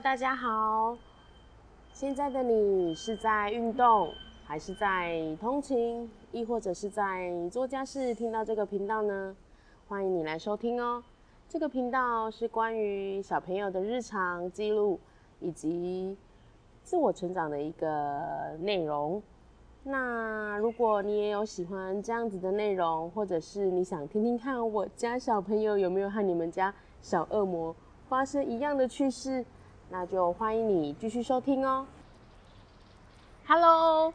大家好。现在的你是在运动，还是在通勤，亦或者是在做家事？听到这个频道呢，欢迎你来收听哦。这个频道是关于小朋友的日常记录以及自我成长的一个内容。那如果你也有喜欢这样子的内容，或者是你想听听看我家小朋友有没有和你们家小恶魔发生一样的趣事，那就欢迎你继续收听哦。Hello，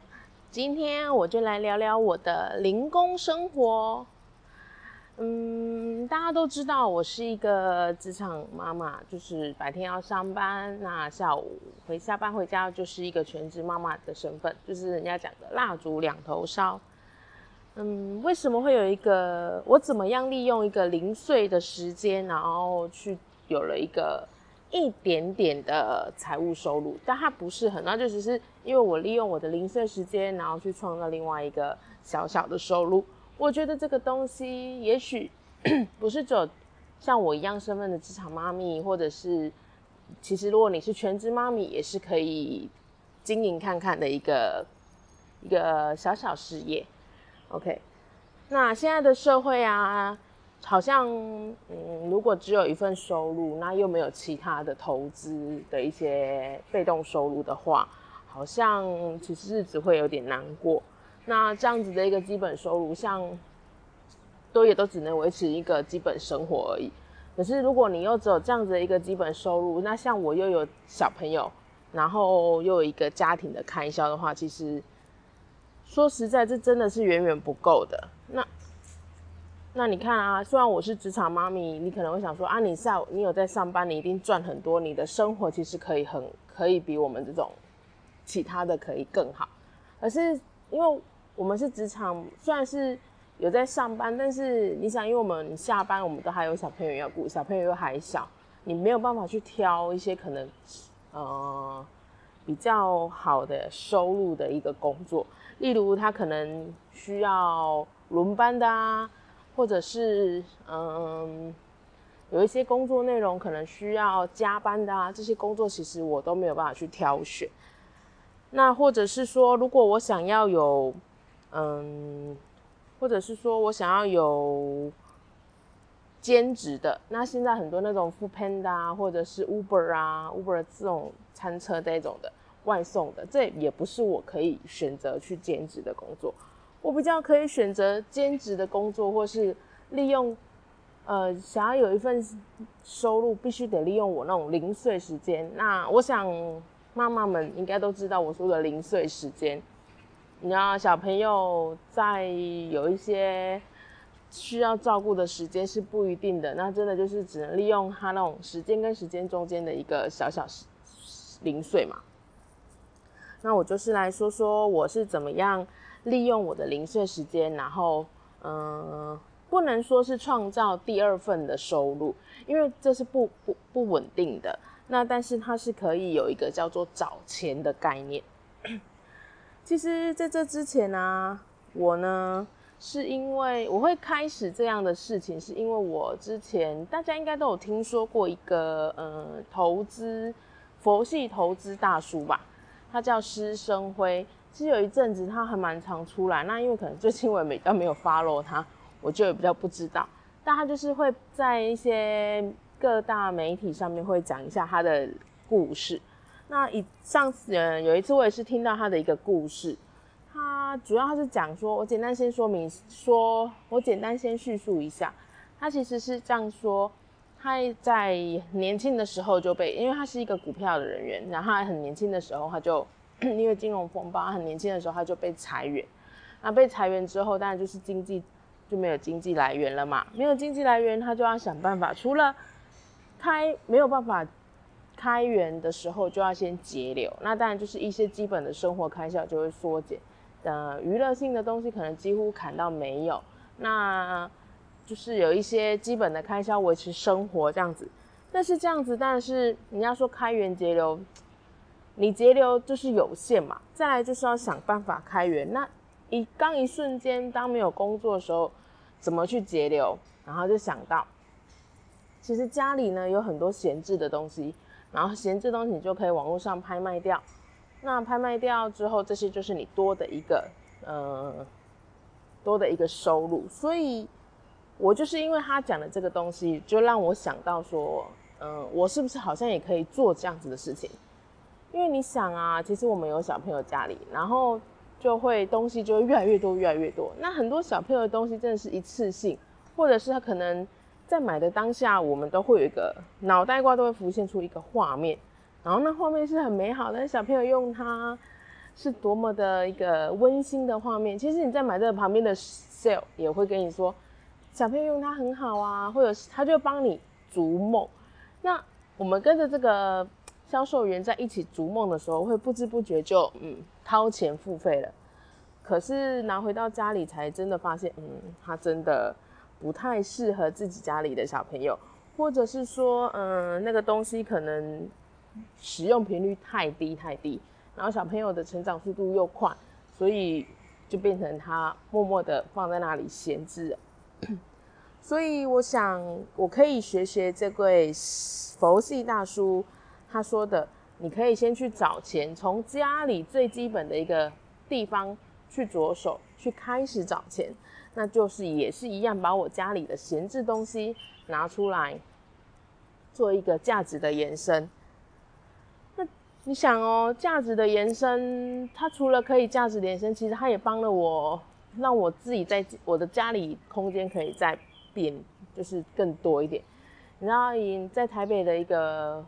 今天我就来聊聊我的零工生活。嗯，大家都知道我是一个职场妈妈，就是白天要上班，那下午回下班回家就是一个全职妈妈的身份，就是人家讲的蜡烛两头烧。嗯，为什么会有一个我怎么样利用一个零碎的时间，然后去有了一个一点点的财务收入？但它不是很，那就只是因为我利用我的零碎时间，然后去创造另外一个小小的收入。我觉得这个东西也许 不是只有像我一样身份的职场妈咪，或者是其实如果你是全职妈咪，也是可以经营看看的一个一个小小事业。OK，那现在的社会啊，好像嗯，如果只有一份收入，那又没有其他的投资的一些被动收入的话，好像其实日子会有点难过。那这样子的一个基本收入，像都也都只能维持一个基本生活而已。可是如果你又只有这样子的一个基本收入，那像我又有小朋友，然后又有一个家庭的开销的话，其实说实在，这真的是远远不够的。那你看啊，虽然我是职场妈咪，你可能会想说啊，你下你有在上班，你一定赚很多，你的生活其实可以很可以比我们这种其他的可以更好。可是因为我们是职场，虽然是有在上班，但是你想，因为我们下班，我们都还有小朋友要顾，小朋友又还小，你没有办法去挑一些可能，呃，比较好的收入的一个工作。例如，他可能需要轮班的啊，或者是嗯，有一些工作内容可能需要加班的啊，这些工作其实我都没有办法去挑选。那或者是说，如果我想要有嗯，或者是说我想要有兼职的，那现在很多那种 Food Panda 或者是 Uber 啊，Uber 这种餐车这种的外送的，这也不是我可以选择去兼职的工作。我比较可以选择兼职的工作，或是利用呃想要有一份收入，必须得利用我那种零碎时间。那我想妈妈们应该都知道我说的零碎时间。你知道小朋友在有一些需要照顾的时间是不一定的，那真的就是只能利用他那种时间跟时间中间的一个小小零碎嘛。那我就是来说说我是怎么样利用我的零碎时间，然后嗯，不能说是创造第二份的收入，因为这是不不不稳定的。那但是它是可以有一个叫做找钱的概念。其实，在这之前呢，我呢是因为我会开始这样的事情，是因为我之前大家应该都有听说过一个呃投资佛系投资大叔吧，他叫施生辉。其实有一阵子他还蛮常出来，那因为可能最近我也比较 没有 follow 他，我就也比较不知道。但他就是会在一些各大媒体上面会讲一下他的故事。那以上次呃有一次我也是听到他的一个故事，他主要他是讲说，我简单先说明说，我简单先叙述一下，他其实是这样说，他在年轻的时候就被，因为他是一个股票的人员，然后他很年轻的时候他就因为金融风暴，很年轻的时候他就被裁员，那被裁员之后，当然就是经济就没有经济来源了嘛，没有经济来源，他就要想办法，除了开没有办法。开源的时候就要先节流，那当然就是一些基本的生活开销就会缩减，呃，娱乐性的东西可能几乎砍到没有，那就是有一些基本的开销维持生活这样子。但是这样子，但是你要说开源节流，你节流就是有限嘛。再来就是要想办法开源，那一刚一瞬间当没有工作的时候，怎么去节流？然后就想到，其实家里呢有很多闲置的东西。然后闲置东西你就可以网络上拍卖掉。那拍卖掉之后，这些就是你多的一个呃多的一个收入。所以，我就是因为他讲的这个东西，就让我想到说，嗯，我是不是好像也可以做这样子的事情？因为你想啊，其实我们有小朋友家里，然后就会东西就会越来越多，越来越多。那很多小朋友的东西真的是一次性，或者是他可能在买的当下，我们都会有一个脑袋瓜都会浮现出一个画面，然后那画面是很美好的，小朋友用它是多么的一个温馨的画面。其实你在买这个旁边的 sale 也会跟你说，小朋友用它很好啊，或者是他就帮你逐梦。那我们跟着这个。销售员在一起逐梦的时候，会不知不觉就嗯掏钱付费了。可是拿回到家里才真的发现，嗯，它真的不太适合自己家里的小朋友，或者是说，嗯，那个东西可能使用频率太低太低，然后小朋友的成长速度又快，所以就变成他默默的放在那里闲置。所以我想，我可以学学这位佛系大叔。他说的，你可以先去找钱，从家里最基本的一个地方去着手，去开始找钱，那就是也是一样，把我家里的闲置东西拿出来，做一个价值的延伸。那你想哦，价值的延伸，它除了可以价值延伸，其实它也帮了我，让我自己在我的家里空间可以再变，就是更多一点。你知道，以在台北的一个。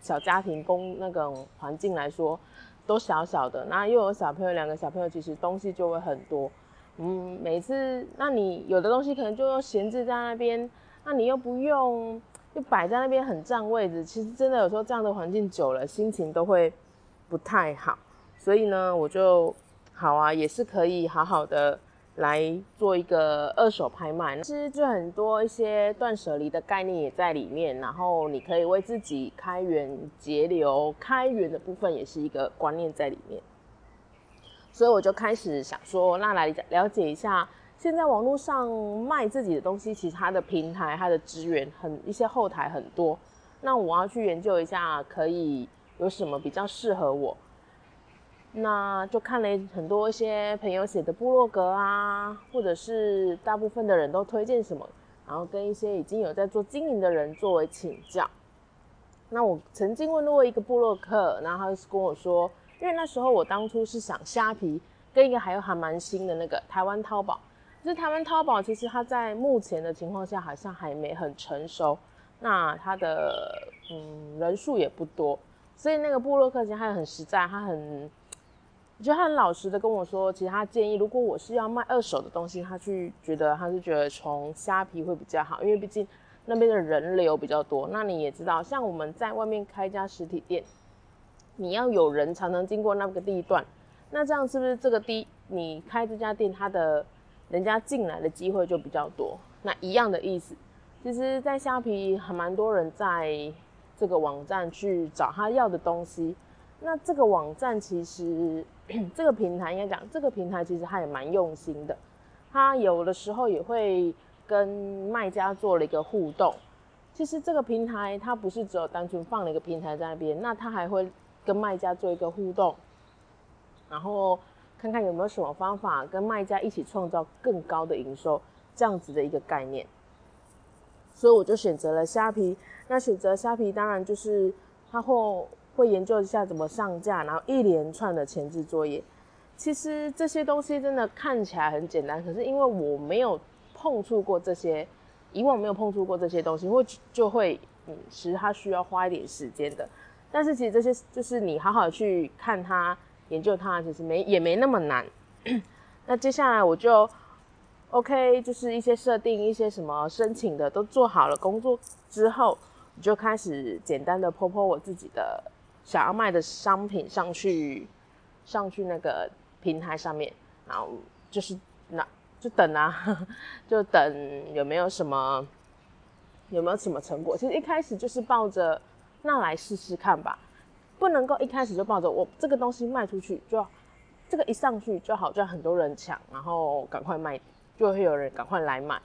小家庭公那个环境来说，都小小的，那又有小朋友，两个小朋友其实东西就会很多。嗯，每次那你有的东西可能就闲置在那边，那你又不用，就摆在那边很占位置。其实真的有时候这样的环境久了，心情都会不太好。所以呢，我就好啊，也是可以好好的。来做一个二手拍卖，其实就很多一些断舍离的概念也在里面，然后你可以为自己开源节流，开源的部分也是一个观念在里面。所以我就开始想说，那来了解一下，现在网络上卖自己的东西，其实它的平台、它的资源很一些后台很多，那我要去研究一下，可以有什么比较适合我。那就看了很多一些朋友写的部落格啊，或者是大部分的人都推荐什么，然后跟一些已经有在做经营的人作为请教。那我曾经问过一个部落客，然后他就跟我说，因为那时候我当初是想虾皮跟一个还有还蛮新的那个台湾淘宝，可是台湾淘宝其实它在目前的情况下好像还没很成熟，那它的嗯人数也不多，所以那个部落客其实他很实在，他很。我觉得他很老实的跟我说，其实他建议，如果我是要卖二手的东西，他去觉得他是觉得从虾皮会比较好，因为毕竟那边的人流比较多。那你也知道，像我们在外面开家实体店，你要有人才能经过那个地段，那这样是不是这个地你开这家店，他的人家进来的机会就比较多？那一样的意思，其实，在虾皮还蛮多人在这个网站去找他要的东西。那这个网站其实，这个平台应该讲，这个平台其实它也蛮用心的，它有的时候也会跟卖家做了一个互动。其实这个平台它不是只有单纯放了一个平台在那边，那它还会跟卖家做一个互动，然后看看有没有什么方法跟卖家一起创造更高的营收，这样子的一个概念。所以我就选择了虾皮。那选择虾皮，当然就是它后。会研究一下怎么上架，然后一连串的前置作业。其实这些东西真的看起来很简单，可是因为我没有碰触过这些，以往没有碰触过这些东西，会就会嗯，其实它需要花一点时间的。但是其实这些就是你好好去看它、研究它，其实没也没那么难。那接下来我就 OK，就是一些设定、一些什么申请的都做好了工作之后，我就开始简单的泼泼我自己的。想要卖的商品上去，上去那个平台上面，然后就是那就等啊，就等有没有什么有没有什么成果。其实一开始就是抱着那来试试看吧，不能够一开始就抱着我这个东西卖出去就这个一上去就好，就很多人抢，然后赶快卖，就会有人赶快来买。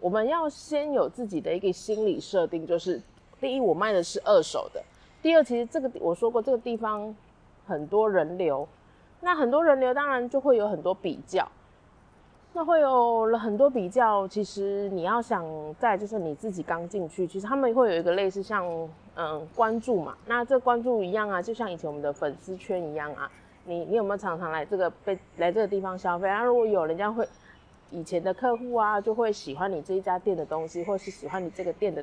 我们要先有自己的一个心理设定，就是第一，我卖的是二手的；第二，其实这个我说过，这个地方很多人流，那很多人流当然就会有很多比较，那会有了很多比较。其实你要想在就是你自己刚进去，其实他们会有一个类似像嗯关注嘛，那这关注一样啊，就像以前我们的粉丝圈一样啊。你你有没有常常来这个被来这个地方消费？那如果有人家会以前的客户啊，就会喜欢你这一家店的东西，或是喜欢你这个店的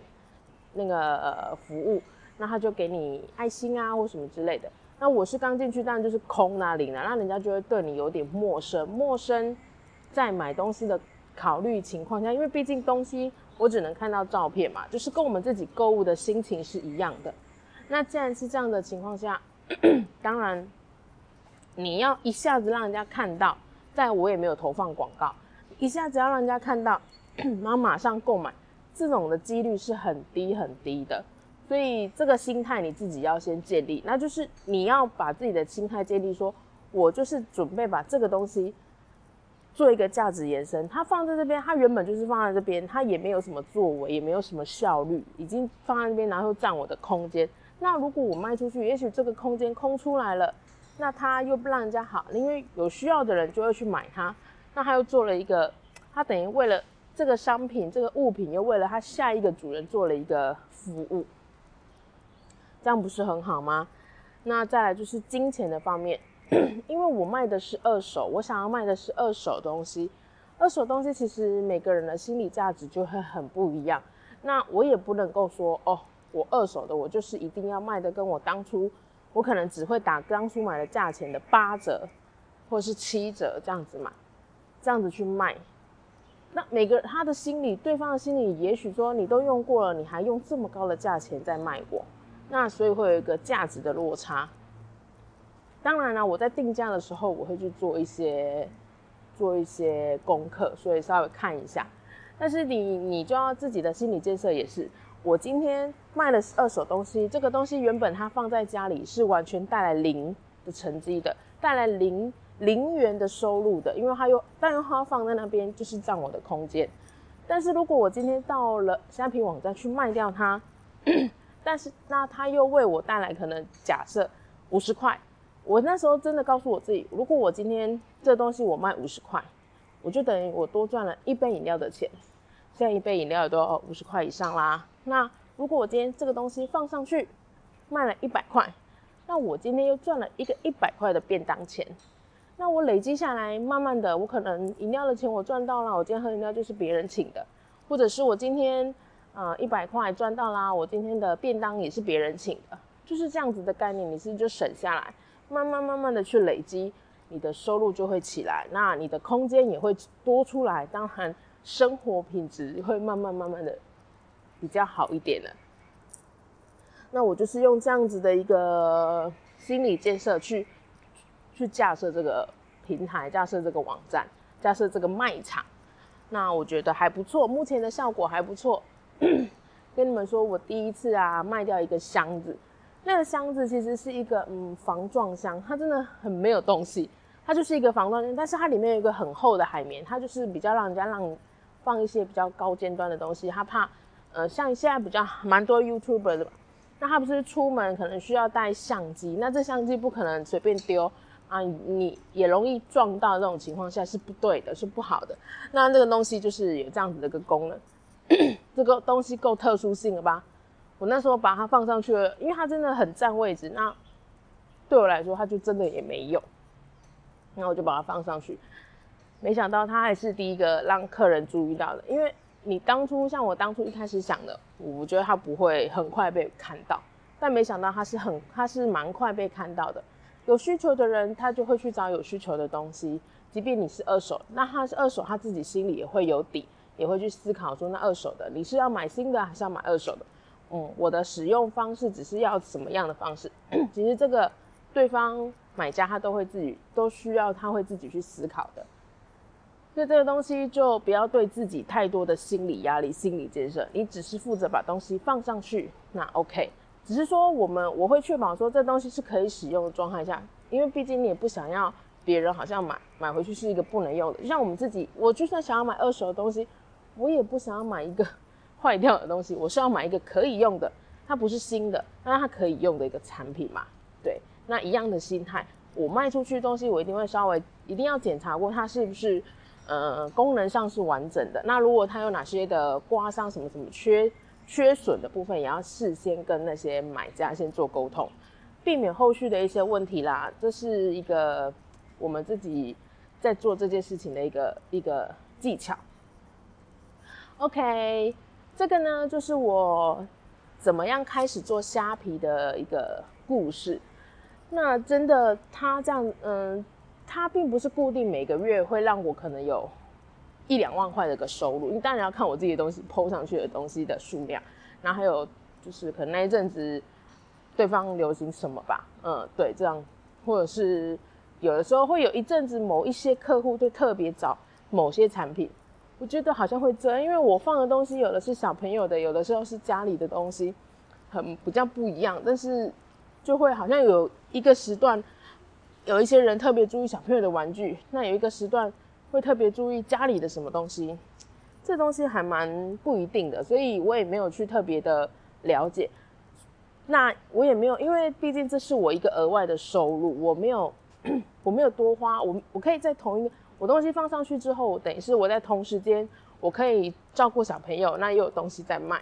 那个服务，那他就给你爱心啊或什么之类的。那我是刚进去，当然就是空啊零啊，那人家就会对你有点陌生。陌生在买东西的考虑情况下，因为毕竟东西我只能看到照片嘛，就是跟我们自己购物的心情是一样的。那既然是这样的情况下，当然。你要一下子让人家看到，在我也没有投放广告，一下子要让人家看到，然后马上购买，这种的几率是很低很低的。所以这个心态你自己要先建立，那就是你要把自己的心态建立，说我就是准备把这个东西做一个价值延伸。它放在这边，它原本就是放在这边，它也没有什么作为，也没有什么效率，已经放在那边，然后占我的空间。那如果我卖出去，也许这个空间空出来了。那他又不让人家好，因为有需要的人就会去买它。那他又做了一个，他等于为了这个商品、这个物品，又为了他下一个主人做了一个服务，这样不是很好吗？那再来就是金钱的方面，因为我卖的是二手，我想要卖的是二手东西。二手东西其实每个人的心理价值就会很不一样。那我也不能够说哦，我二手的我就是一定要卖的跟我当初。我可能只会打当初买的价钱的八折，或是七折这样子嘛，这样子去卖。那每个他的心理，对方的心理，也许说你都用过了，你还用这么高的价钱在卖我，那所以会有一个价值的落差。当然了，我在定价的时候，我会去做一些做一些功课，所以稍微看一下。但是你你就要自己的心理建设也是。我今天卖的是二手东西，这个东西原本它放在家里是完全带来零的成绩的，带来零零元的收入的，因为它又但是它放在那边就是占我的空间。但是如果我今天到了虾皮网站去卖掉它，但是那它又为我带来可能假设五十块，我那时候真的告诉我自己，如果我今天这东西我卖五十块，我就等于我多赚了一杯饮料的钱。现在一杯饮料也都要五十块以上啦。那如果我今天这个东西放上去卖了一百块，那我今天又赚了一个一百块的便当钱。那我累积下来，慢慢的，我可能饮料的钱我赚到了，我今天喝饮料就是别人请的，或者是我今天呃一百块赚到啦，我今天的便当也是别人请的，就是这样子的概念，你是就省下来，慢慢慢慢的去累积，你的收入就会起来，那你的空间也会多出来，当然。生活品质会慢慢慢慢的比较好一点了。那我就是用这样子的一个心理建设去去架设这个平台，架设这个网站，架设这个卖场。那我觉得还不错，目前的效果还不错。跟你们说，我第一次啊卖掉一个箱子，那个箱子其实是一个嗯防撞箱，它真的很没有东西，它就是一个防撞箱，但是它里面有一个很厚的海绵，它就是比较让人家让。放一些比较高尖端的东西，他怕，呃，像现在比较蛮多 YouTuber 的，那他不是出门可能需要带相机，那这相机不可能随便丢啊，你也容易撞到，这种情况下是不对的，是不好的。那这个东西就是有这样子的一个功能，这个东西够特殊性了吧？我那时候把它放上去了，因为它真的很占位置，那对我来说它就真的也没用，那我就把它放上去。没想到它还是第一个让客人注意到的，因为你当初像我当初一开始想的，我觉得它不会很快被看到，但没想到它是很，它是蛮快被看到的。有需求的人，他就会去找有需求的东西，即便你是二手，那他是二手，他自己心里也会有底，也会去思考说，那二手的你是要买新的还是要买二手的？嗯，我的使用方式只是要什么样的方式？其实这个对方买家他都会自己都需要，他会自己去思考的。所以这个东西就不要对自己太多的心理压力、心理建设，你只是负责把东西放上去，那 OK。只是说我们我会确保说这东西是可以使用的状态下，因为毕竟你也不想要别人好像买买回去是一个不能用的。就像我们自己，我就算想要买二手的东西，我也不想要买一个 坏掉的东西，我是要买一个可以用的，它不是新的，那它可以用的一个产品嘛？对，那一样的心态，我卖出去东西，我一定会稍微一定要检查过它是不是呃功能上是完整的。那如果它有哪些的刮伤什么什么缺缺损的部分，也要事先跟那些买家先做沟通，避免后续的一些问题啦。这是一个我们自己在做这件事情的一个一个技巧。OK，这个呢就是我怎么样开始做虾皮的一个故事。那真的，它这样，嗯，它并不是固定每个月会让我可能有一两万块的一个收入。你当然要看我自己的东西抛上去的东西的数量，然后还有就是可能那一阵子对方流行什么吧，嗯，对，这样，或者是有的时候会有一阵子某一些客户就特别找某些产品。我觉得好像会这样，因为我放的东西有的是小朋友的，有的时候是家里的东西，很比较不一样。但是就会好像有一个时段，有一些人特别注意小朋友的玩具，那有一个时段会特别注意家里的什么东西，这东西还蛮不一定的，所以我也没有去特别的了解。那我也没有，因为毕竟这是我一个额外的收入，我没有 我没有多花，我我可以在同一个。我东西放上去之后，等于是我在同时间，我可以照顾小朋友，那又有东西在卖，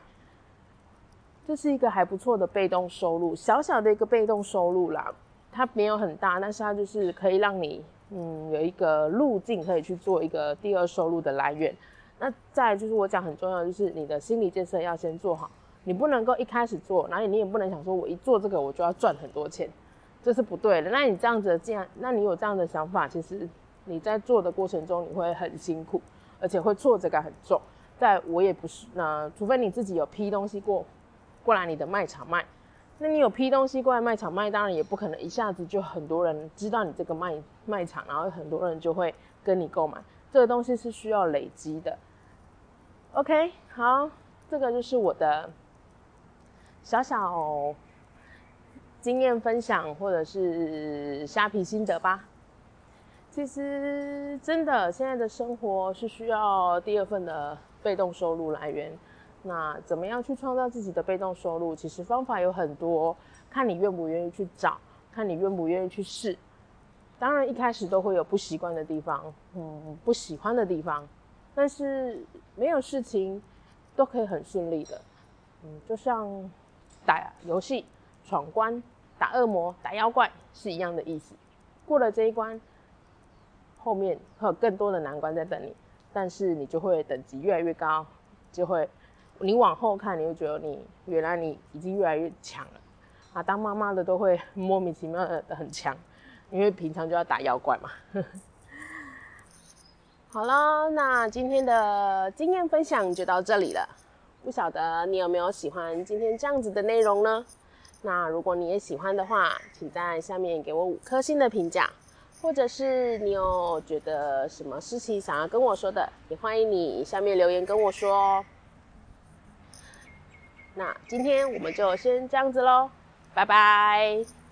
这是一个还不错的被动收入，小小的一个被动收入啦，它没有很大，但是它就是可以让你，嗯，有一个路径可以去做一个第二收入的来源。那再就是我讲很重要，就是你的心理建设要先做好，你不能够一开始做，然后你也不能想说我一做这个我就要赚很多钱，这是不对的。那你这样子，既然那你有这样的想法，其实。你在做的过程中，你会很辛苦，而且会挫折感很重。在我也不是，那除非你自己有批东西过过来你的卖场卖，那你有批东西过来卖场卖，当然也不可能一下子就很多人知道你这个卖卖场，然后很多人就会跟你购买。这个东西是需要累积的。OK，好，这个就是我的小小经验分享，或者是虾皮心得吧。其实真的，现在的生活是需要第二份的被动收入来源。那怎么样去创造自己的被动收入？其实方法有很多，看你愿不愿意去找，看你愿不愿意去试。当然一开始都会有不习惯的地方，嗯，不喜欢的地方，但是没有事情都可以很顺利的。嗯，就像打游戏闯关、打恶魔、打妖怪是一样的意思。过了这一关。后面会有更多的难关在等你，但是你就会等级越来越高，就会你往后看，你会觉得你原来你已经越来越强了啊！当妈妈的都会莫名其妙的很强，因为平常就要打妖怪嘛。好了，那今天的经验分享就到这里了。不晓得你有没有喜欢今天这样子的内容呢？那如果你也喜欢的话，请在下面给我五颗星的评价。或者是你有觉得什么事情想要跟我说的，也欢迎你下面留言跟我说哦。那今天我们就先这样子喽，拜拜。